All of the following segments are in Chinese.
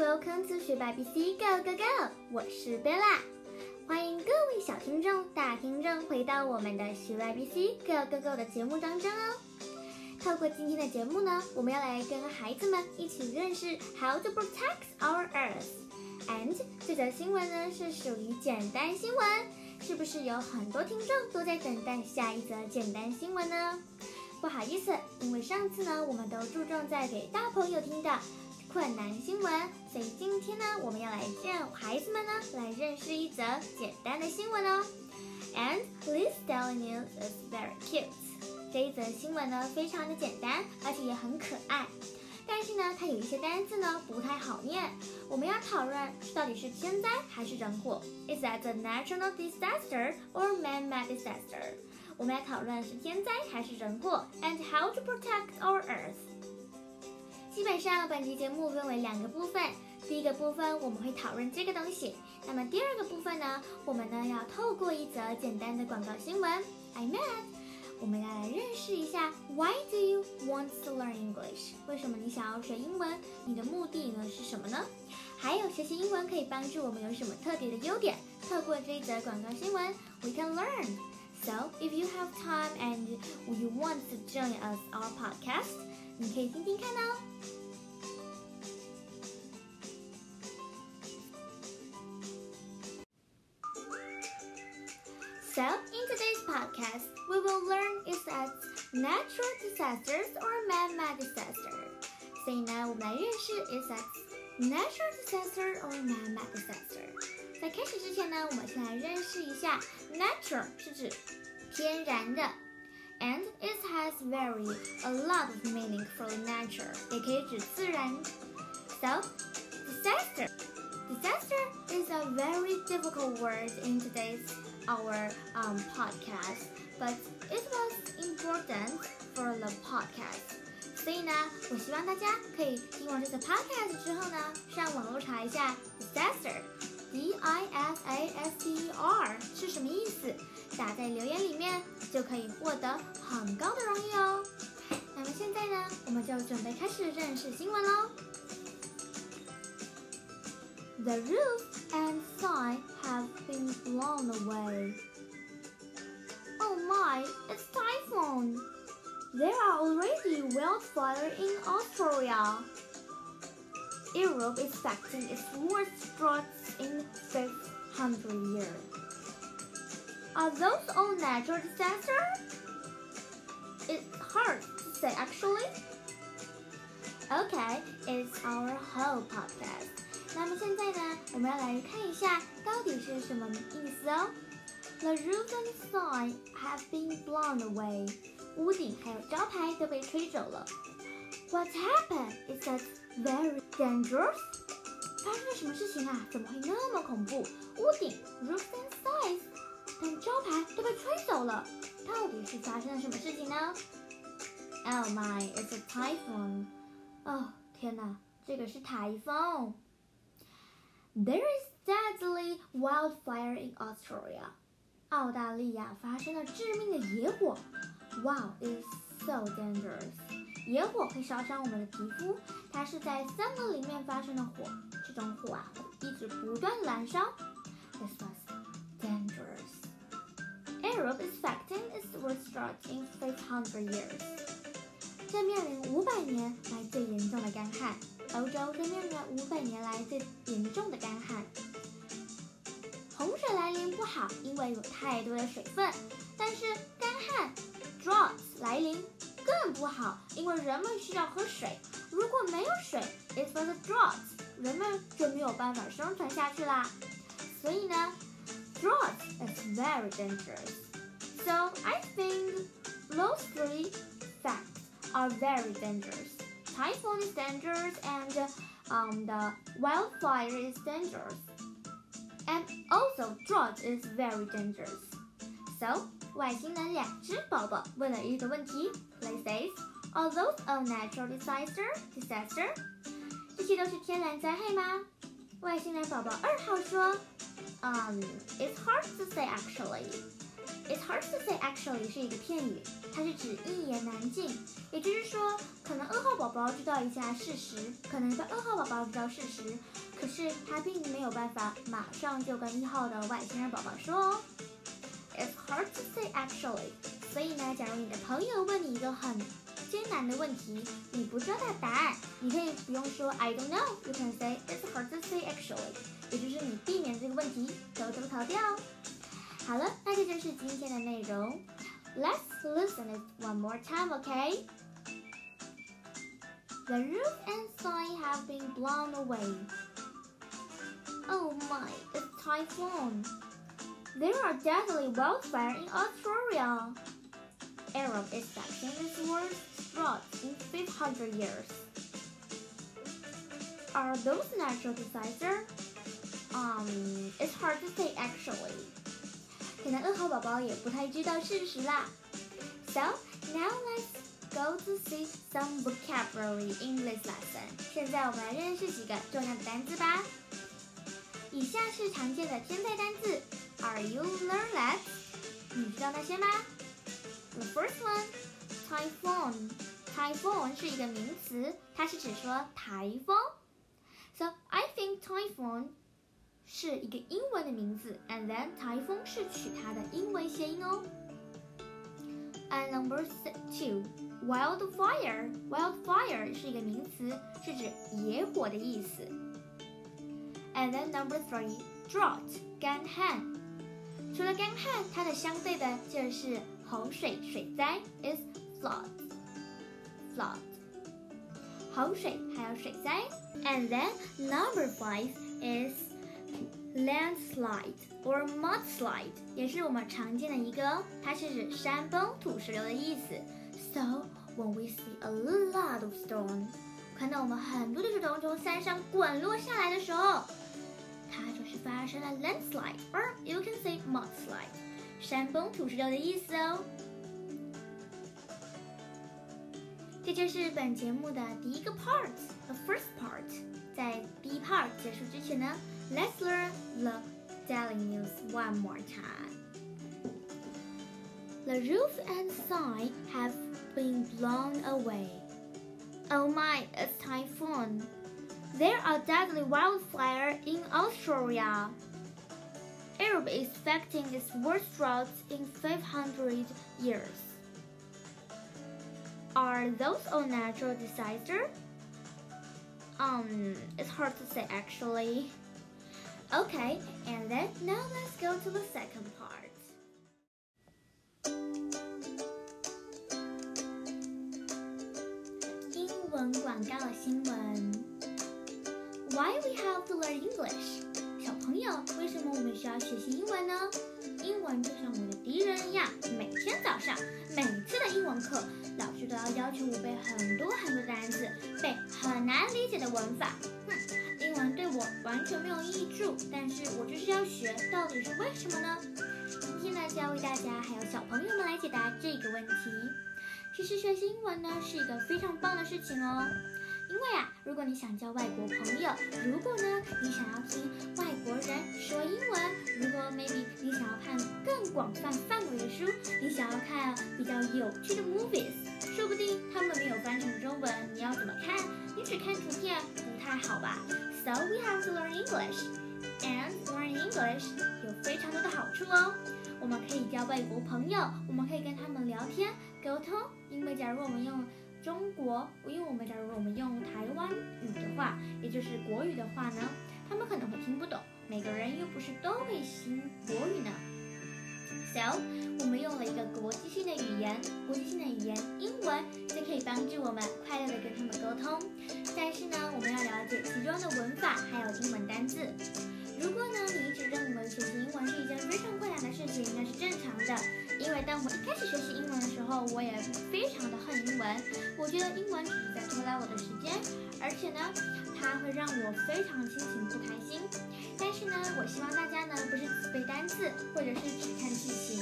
welcome to 学霸 BC Go Go Go！我是 Bella，欢迎各位小听众、大听众回到我们的学霸 BC Go Go Go 的节目当中哦。透过今天的节目呢，我们要来跟孩子们一起认识 How to protect our Earth。And 这则新闻呢是属于简单新闻，是不是有很多听众都在等待下一则简单新闻呢？不好意思，因为上次呢我们都注重在给大朋友听的困难新闻，所以今天呢我们要来让孩子们呢来认识一则简单的新闻哦。And this daily news is very cute. 这一则新闻呢，非常的简单，而且也很可爱。但是呢，它有一些单字呢不太好念。我们要讨论到底是天灾还是人祸？Is that a natural disaster or man-made disaster？我们来讨论是天灾还是人祸，and how to protect our earth。基本上，本期节目分为两个部分。第一个部分我们会讨论这个东西，那么第二个部分呢，我们呢要透过一则简单的广告新闻，I met。我们要来认识一下 Why do you want to learn English？为什么你想要学英文？你的目的呢是什么呢？还有学习英文可以帮助我们有什么特别的优点？透过这一则广告新闻，we can learn. So if you have time and you want to join us our podcast，你可以听听看哦。So in today's podcast, we will learn is that natural disasters or man-made disaster. 所以呢，我们来认识 is that natural disaster or man-made disaster. 在开始之前呢，我们先来认识一下 natural 是指天然的 ，and it has very a lot of meaning for nature，也可以指自然。So disaster disaster is a very difficult word in today's our um, podcast, but it was important for the podcast. 所以呢，我希望大家可以听完这个 podcast 之后呢，上网络查一下 disaster，d i s a s t e r 是什么意思， 打在留言里面就可以获得很高的荣誉哦。那么现在呢，我们就准备开始认识新闻喽。The roof and sign have been blown away. Oh my, it's typhoon! There are already wildfires in Australia. Europe is facing its worst droughts in 500 years. Are those all natural disasters? It's hard to say actually. Okay, it's our whole podcast. 那么现在呢，我们要来看一下到底是什么意思哦。The roof and sign have been blown away。屋顶还有招牌都被吹走了。What happened? Is that very dangerous？发生了什么事情啊？怎么会那么恐怖？屋顶 roof and sign，但招牌都 被吹走了。到底是发生了什么事情呢？Oh my, it's a typhoon！哦，天哪，这个是台风。There is deadly wildfire in Australia. 澳大利亚发生了致命的野火。Wow, it's so dangerous. 野火会烧伤我们的皮肤。它是在森林里面发生的火，这种火啊一直不断燃烧。This was Europe is facing its worst drought in 500 years. 正面临五百年来最严重的干旱。欧洲正面临五百年来最严重的干旱，洪水来临不好，因为有太多的水分。但是干旱 drought 来临更不好，因为人们需要喝水。如果没有水，is for the droughts，人们就没有办法生存下去啦。所以呢，drought is very dangerous. So I think those three facts are very dangerous. typhoon is dangerous and um, the wildfire is dangerous. And also drought is very dangerous. So 外星人两只宝宝问了一个问题，They says, Are those a natural disaster? Disaster? 这些都是天然灾害吗？外星人宝宝二号说，嗯、um,，It's hard to say actually. It's hard to say actually 是一个片语，它是指一言难尽。也就是说，可能二号宝宝知道一下事实，可能在二号宝宝知道事实，可是他并没有办法马上就跟一号的外星人宝宝说哦。It's hard to say actually。所以呢，假如你的朋友问你一个很艰难的问题，你不知道他的答案，你可以不用说 I don't know，you can say it's hard to say actually，也就是你避免这个问题，偷偷逃掉。好了，那这就是今天的内容。Let's listen it one more time, okay? The roof and sign have been blown away. Oh my, it's typhoon. There are deadly wildfire in Australia. Arab is expecting its worst drought in 500 years. Are those natural disasters? Um, it's hard to say actually. 可能二号宝宝也不太知道事实啦。So now let's go to see some vocabulary English lesson. 现在我们来认识几个重要的单词吧。以下是常见的天灾单字，Are you learn that？你知道那些吗？The first one, typhoon. Typhoon 是一个名词，它是指说台风。So I think typhoon 是一个英文的名字，and then 台风是取它的英文谐音哦。And number two, wildfire. Wildfire 是一个名词，是指野火的意思。And then number three, drought. 干旱。除了干旱，它的相对的就是洪水、水灾，is flood. Flood. 洪水还有水灾。And then number five is landslide or mudslide，也是我们常见的一个哦，它是指山崩、土石流的意思。So when we see a lot of stone，看到我们很多的石头从山上滚落下来的时候，它就是发生了 landslide，or you can say mudslide，山崩、土石流的意思哦。 这就是本节目的第一个 part，the first part。在第一 part 结束之前呢，Let's learn the daily news one more time. The roof and sign have been blown away. Oh my, it's typhoon. There are deadly wildfire in Australia. Europe is expecting its worst drought in 500 years. Are those all natural disasters? Um, it's hard to say actually. Okay, and then now let's go to the second part. Why we have to learn English？小朋友，为什么我们需要学习英文呢？英文就像我的敌人一样，每天早上，每次的英文课。 老师都要要求我背很多很多单词，背很难理解的文法。哼，英文对我完全没有益处，但是我就是要学，到底是为什么呢？今天呢，就要为大家还有小朋友们来解答这个问题。其实学习英文呢是一个非常棒的事情哦，为啊，如果你想交外国朋友，如果呢你想要听外国人说英文，如果 maybe 你想要看更广泛范围的书，你想要看比较有趣的 movies。说不定他们没有翻成中文，你要怎么看？你只看图片不太好吧？So we have to learn English, and learn English 有非常多的好处哦。我们可以交外国朋友，我们可以跟他们聊天沟通。因为假如我们用中国，因为我们假如我们用，就是国语的话呢，他们可能会听不懂。每个人又不是都会新国语呢。So，我们用了一个国际性的语言，国际性的语言英文，就可以帮助我们快乐的跟他们沟通。但是呢，我们要了解其中的文法还有英文单字。如果呢，你一直认为学习英文是一件非常困难的事情，那是正常的。因为当我一开始学习英文的时候，我也非常的恨英文。我觉得英文只是在拖拉我的时间，而且呢，它会让我非常心情不开心。但是呢，我希望大家呢不是只背单词或者是只看剧情，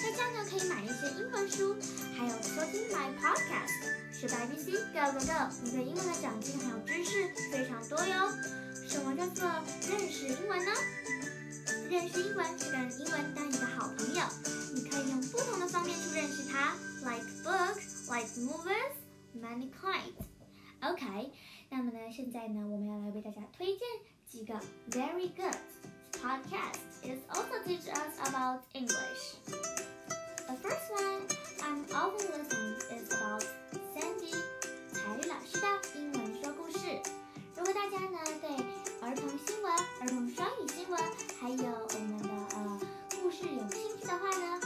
大家呢可以买一些英文书，还有收听 my podcast，是 BBC Go Go Go，你对英文的长进还有知识非常多哟。什么叫做认识英文呢？认识英文是跟英文当一个好朋友，你可以用不同的方面去认识它，like books，like movies，many kinds。Okay。现在呢，我们要来为大家推荐几个 very good podcast. It also teach us about English. The first one I'm often listening is about Sandy 彩丽老师的英文说故事。如果大家呢对儿童新闻、儿童双语新闻，还有我们的呃故事有兴趣的话呢